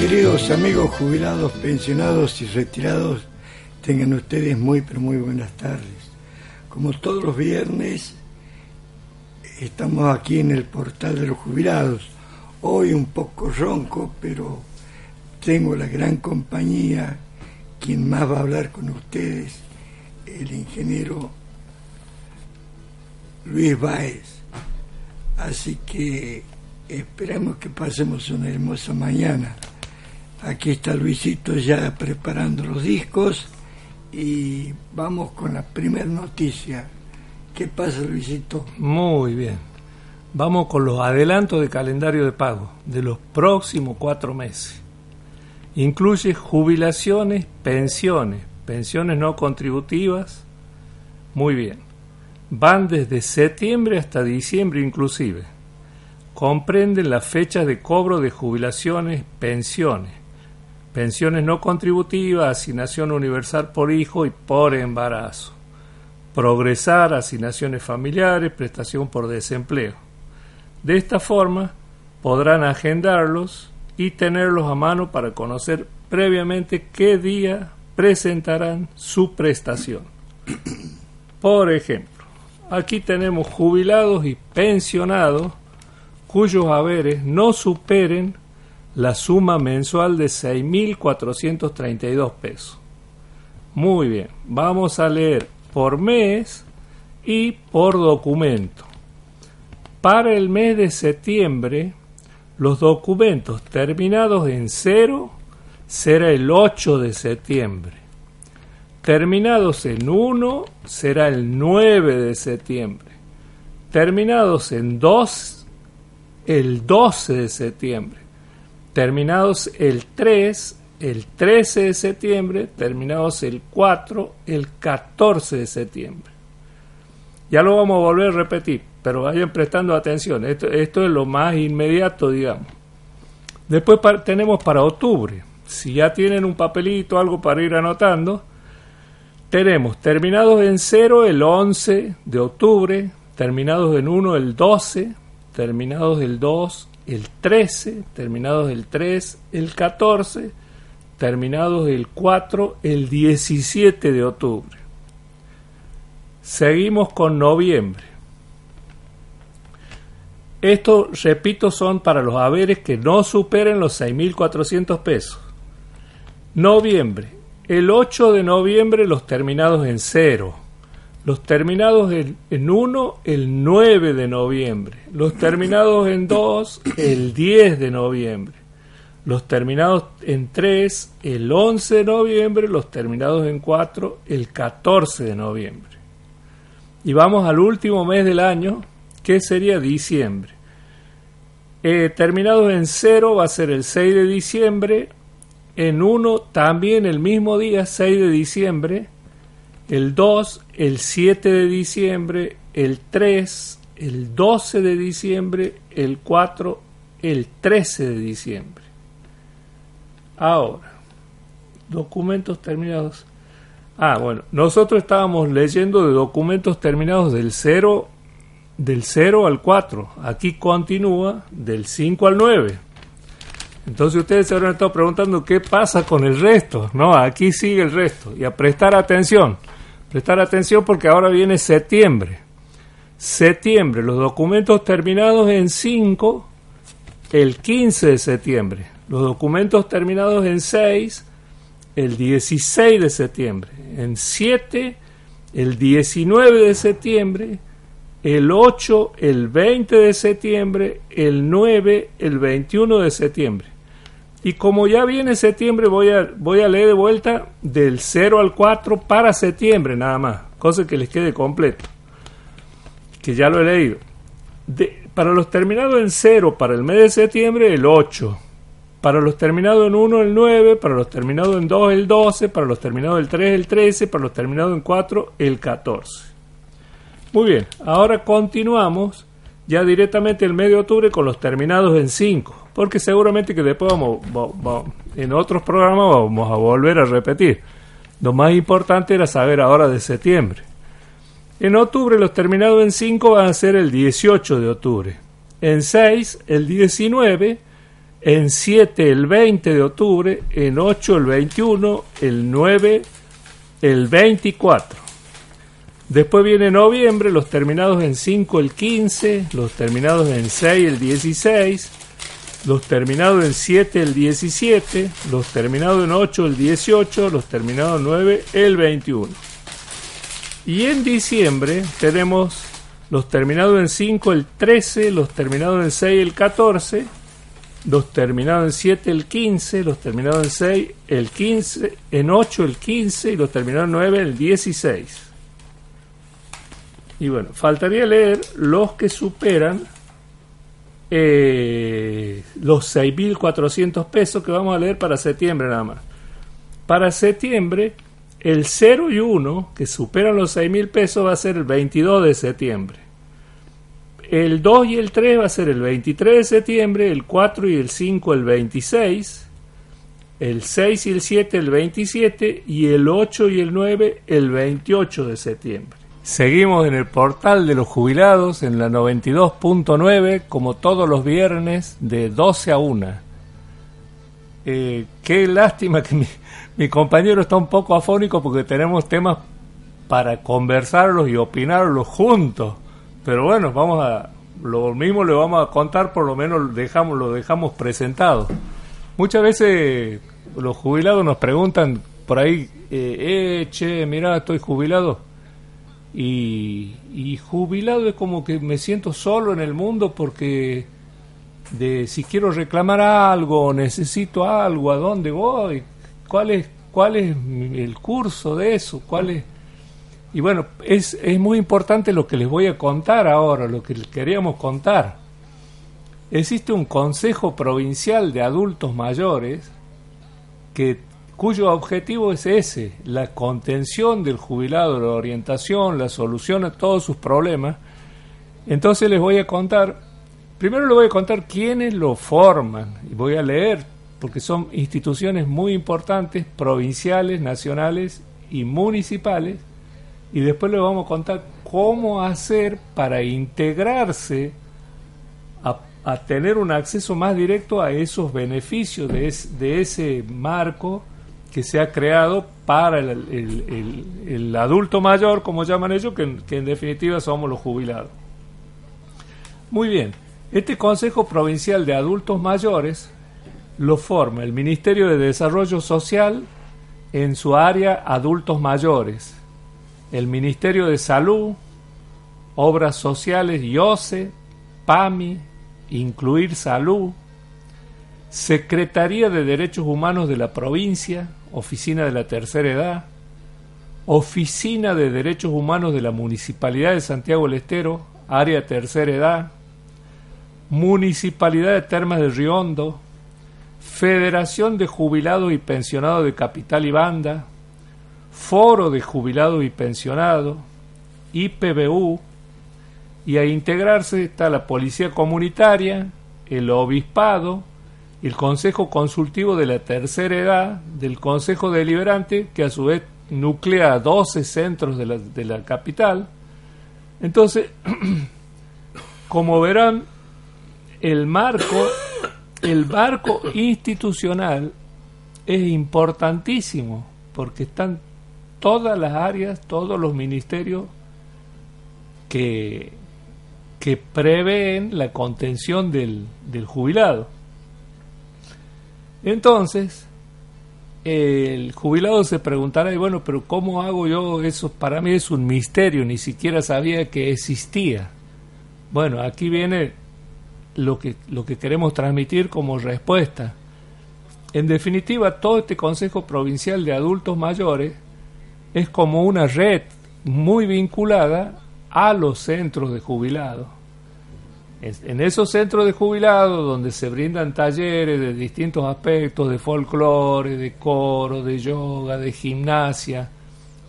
Queridos amigos jubilados, pensionados y retirados, tengan ustedes muy pero muy buenas tardes. Como todos los viernes, estamos aquí en el portal de los jubilados. Hoy un poco ronco, pero tengo la gran compañía, quien más va a hablar con ustedes, el ingeniero Luis Báez. Así que esperamos que pasemos una hermosa mañana. Aquí está Luisito ya preparando los discos y vamos con la primera noticia. ¿Qué pasa Luisito? Muy bien. Vamos con los adelantos de calendario de pago de los próximos cuatro meses. Incluye jubilaciones, pensiones, pensiones no contributivas. Muy bien. Van desde septiembre hasta diciembre inclusive. Comprenden las fechas de cobro de jubilaciones, pensiones, pensiones no contributivas, asignación universal por hijo y por embarazo. Progresar, asignaciones familiares, prestación por desempleo. De esta forma podrán agendarlos y tenerlos a mano para conocer previamente qué día presentarán su prestación. Por ejemplo, aquí tenemos jubilados y pensionados cuyos haberes no superen la suma mensual de 6.432 pesos. Muy bien, vamos a leer por mes y por documento. Para el mes de septiembre, los documentos terminados en cero será el 8 de septiembre. Terminados en 1 será el 9 de septiembre. Terminados en 2 el 12 de septiembre. Terminados el 3 el 13 de septiembre. Terminados el 4 el 14 de septiembre. Ya lo vamos a volver a repetir, pero vayan prestando atención. Esto, esto es lo más inmediato, digamos. Después tenemos para octubre. Si ya tienen un papelito, algo para ir anotando, tenemos terminados en 0 el 11 de octubre, terminados en 1 el 12, terminados del 2 el 13, terminados del 3 el 14, terminados del 4 el 17 de octubre. Seguimos con noviembre. Esto, repito, son para los haberes que no superen los 6.400 pesos. Noviembre. El 8 de noviembre los terminados en 0. Los terminados en 1 el 9 de noviembre. Los terminados en 2 el 10 de noviembre. Los terminados en 3 el 11 de noviembre. Los terminados en 4 el 14 de noviembre. Y vamos al último mes del año, que sería diciembre. Eh, terminados en 0 va a ser el 6 de diciembre, en 1 también el mismo día, 6 de diciembre, el 2, el 7 de diciembre, el 3, el 12 de diciembre, el 4, el 13 de diciembre. Ahora, documentos terminados. Ah, bueno, nosotros estábamos leyendo de documentos terminados del 0 del 0 al 4. Aquí continúa del 5 al 9. Entonces ustedes se habrán estado preguntando qué pasa con el resto. No, aquí sigue el resto. Y a prestar atención. Prestar atención porque ahora viene septiembre. Septiembre, los documentos terminados en 5, el 15 de septiembre. Los documentos terminados en 6, el 16 de septiembre. En 7, el 19 de septiembre el 8, el 20 de septiembre, el 9, el 21 de septiembre. Y como ya viene septiembre, voy a, voy a leer de vuelta del 0 al 4 para septiembre nada más, cosa que les quede completo, que ya lo he leído. para los terminados en 0 para el mes de septiembre, el 8. para los terminados en 1 el 9, para los terminados en 2 el 12, para los terminados en 3 el 13, para los terminados en 4 el 14. Muy bien, ahora continuamos ya directamente el mes de octubre con los terminados en 5, porque seguramente que después vamos, en otros programas vamos a volver a repetir. Lo más importante era saber ahora de septiembre. En octubre los terminados en 5 van a ser el 18 de octubre, en 6 el 19, en 7 el 20 de octubre, en 8 el 21, el 9 el 24. Después viene noviembre, los terminados en 5 el 15, los terminados en 6 el 16, los terminados en 7 el 17, los terminados en 8 el 18, los terminados en 9 el 21. Y en diciembre tenemos los terminados en 5 el 13, los terminados en 6 el 14, los terminados en 7 el 15, los terminados en 6 el 15, en 8 el 15 y los terminados en 9 el 16. Y bueno, faltaría leer los que superan eh, los 6.400 pesos que vamos a leer para septiembre nada más. Para septiembre, el 0 y 1, que superan los 6.000 pesos, va a ser el 22 de septiembre. El 2 y el 3 va a ser el 23 de septiembre, el 4 y el 5 el 26, el 6 y el 7 el 27 y el 8 y el 9 el 28 de septiembre. Seguimos en el portal de los jubilados en la 92.9 como todos los viernes de 12 a 1. Eh, qué lástima que mi, compañero está un poco afónico porque tenemos temas para conversarlos y opinarlos juntos. Pero bueno, vamos a lo mismo le vamos a contar, por lo menos dejamos, lo dejamos presentado. Muchas veces los jubilados nos preguntan por ahí, eh, eh che, mira, estoy jubilado y, jubilado es como que me siento solo en el mundo porque de si quiero reclamar algo, necesito algo, a dónde voy, cuál es, cuál es el curso de eso, cuál es... Y bueno, es, es muy importante lo que les voy a contar ahora, lo que queríamos contar. Existe un Consejo Provincial de Adultos Mayores que cuyo objetivo es ese, la contención del jubilado, la orientación, la solución a todos sus problemas. Entonces les voy a contar, primero les voy a contar quiénes lo forman, y voy a leer, porque son instituciones muy importantes, provinciales, nacionales y municipales, y después les vamos a contar cómo hacer para integrarse a, tener un acceso más directo a esos beneficios de, de ese marco que se ha creado para el, adulto mayor, como llaman ellos, que, en definitiva somos los jubilados. Muy bien, este Consejo Provincial de Adultos Mayores lo forma el Ministerio de Desarrollo Social en su área Adultos Mayores, el Ministerio de Salud, Obras Sociales IOSE, PAMI, Incluir Salud, Secretaría de Derechos Humanos de la provincia, Oficina de la Tercera Edad, Oficina de Derechos Humanos de la Municipalidad de Santiago del Estero, Área Tercera Edad, Municipalidad de Termas de Riondo, Federación de Jubilados y Pensionados de Capital y Banda, Foro de Jubilados y Pensionados, IPBU, y a integrarse está la Policía Comunitaria, el Obispado, el Consejo Consultivo de la Tercera Edad del Consejo Deliberante, que a su vez nuclea 12 centros de la, de la capital. Entonces, como verán, el marco, el marco institucional es importantísimo, porque están todas las áreas, todos los ministerios que, que prevén la contención del, del jubilado. Entonces, el jubilado se preguntará, y bueno, pero ¿cómo hago yo eso? Para mí es un misterio, ni siquiera sabía que existía. Bueno, aquí viene lo que, lo que queremos transmitir como respuesta. En definitiva, todo este Consejo Provincial de Adultos Mayores es como una red muy vinculada a los centros de jubilados. En esos centros de jubilados donde se brindan talleres de distintos aspectos, de folclore, de coro, de yoga, de gimnasia,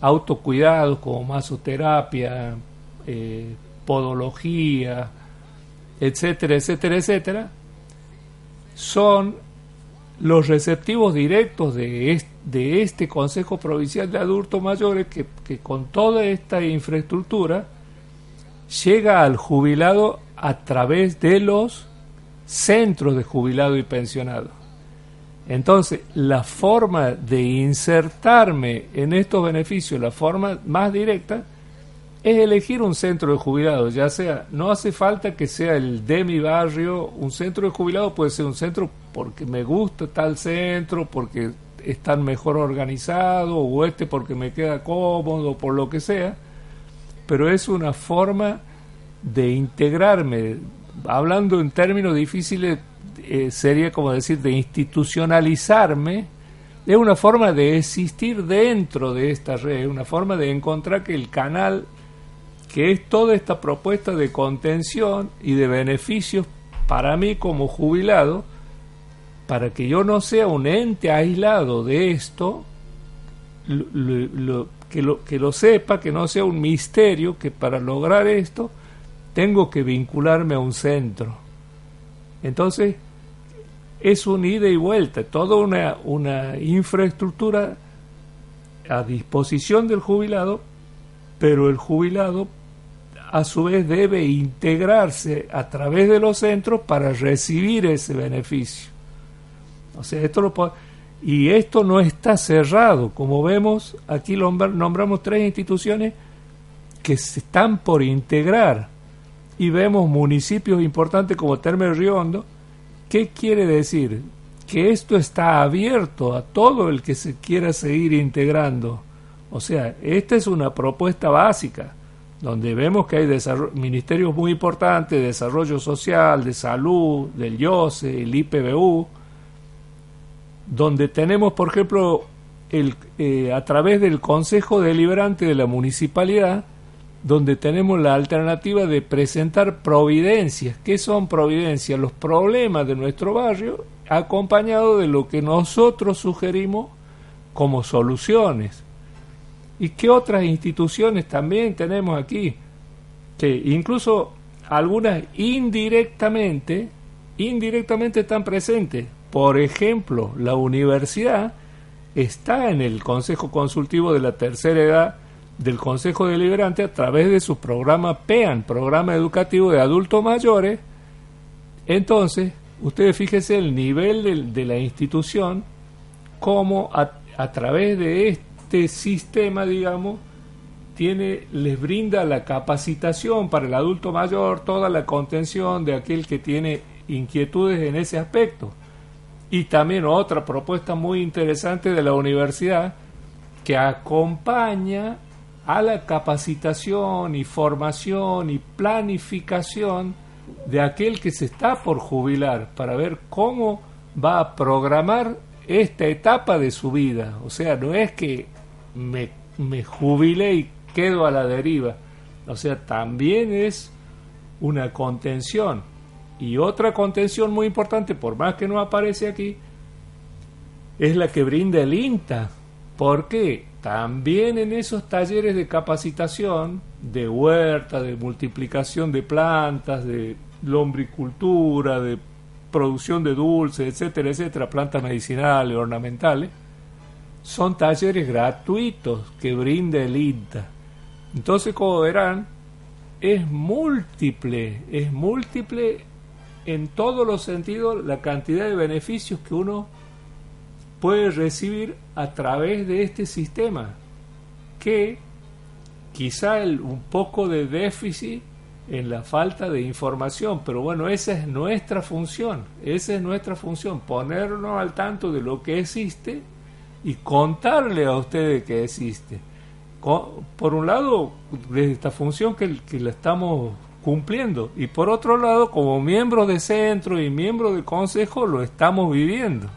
autocuidados como masoterapia, eh, podología, etcétera, etcétera, etcétera, son los receptivos directos de este, de este Consejo Provincial de Adultos Mayores que, que con toda esta infraestructura llega al jubilado a través de los centros de jubilado y pensionado. Entonces, la forma de insertarme en estos beneficios, la forma más directa, es elegir un centro de jubilados, ya sea, no hace falta que sea el de mi barrio, un centro de jubilados puede ser un centro porque me gusta tal centro, porque están mejor organizados, o este porque me queda cómodo, por lo que sea, pero es una forma de integrarme, hablando en términos difíciles, eh, sería como decir, de institucionalizarme, es una forma de existir dentro de esta red, una forma de encontrar que el canal que es toda esta propuesta de contención y de beneficios para mí como jubilado, para que yo no sea un ente aislado de esto, que, lo, que lo sepa, que no sea un misterio, que para lograr esto tengo que vincularme a un centro. Entonces, es un ida y vuelta, toda una, una infraestructura a disposición del jubilado, pero el jubilado a su vez debe integrarse a través de los centros para recibir ese beneficio. O sea, esto lo y esto no está cerrado. Como vemos, aquí nombramos tres instituciones que están por integrar y vemos municipios importantes como Terme Riondo. ¿Qué quiere decir? Que esto está abierto a todo el que se quiera seguir integrando. O sea, esta es una propuesta básica donde vemos que hay ministerios muy importantes de desarrollo social, de salud, del IOSE, el IPBU, donde tenemos, por ejemplo, el, eh, a través del Consejo Deliberante de la Municipalidad, donde tenemos la alternativa de presentar providencias. ¿Qué son providencias? Los problemas de nuestro barrio acompañado de lo que nosotros sugerimos como soluciones. ¿Y qué otras instituciones también tenemos aquí? Que incluso algunas indirectamente, indirectamente están presentes. Por ejemplo, la universidad está en el Consejo Consultivo de la Tercera Edad del Consejo Deliberante a través de su programa PEAN, Programa Educativo de Adultos Mayores. Entonces, ustedes fíjense el nivel de, la institución, como a, a través de este sistema, digamos, tiene, les brinda la capacitación para el adulto mayor, toda la contención de aquel que tiene inquietudes en ese aspecto. Y también otra propuesta muy interesante de la universidad que acompaña a la capacitación y formación y planificación de aquel que se está por jubilar para ver cómo va a programar esta etapa de su vida. O sea, no es que me, me jubilé y quedo a la deriva. O sea, también es una contención. Y otra contención muy importante, por más que no aparece aquí, es la que brinda el INTA. porque También en esos talleres de capacitación, de huerta, de multiplicación de plantas, de lombricultura, de producción de dulces, etcétera, etcétera, plantas medicinales, ornamentales, son talleres gratuitos que brinda el INTA. Entonces, como verán, es múltiple, es múltiple en todos los sentidos la cantidad de beneficios que uno puede recibir a través de este sistema, que quizá un poco de déficit en la falta de información, pero bueno, esa es nuestra función, esa es nuestra función, ponernos al tanto de lo que existe y contarle a ustedes que existe. Por un lado, de esta función que, que la estamos cumpliendo y por otro lado, como miembros de centro y miembros de consejo, lo estamos viviendo.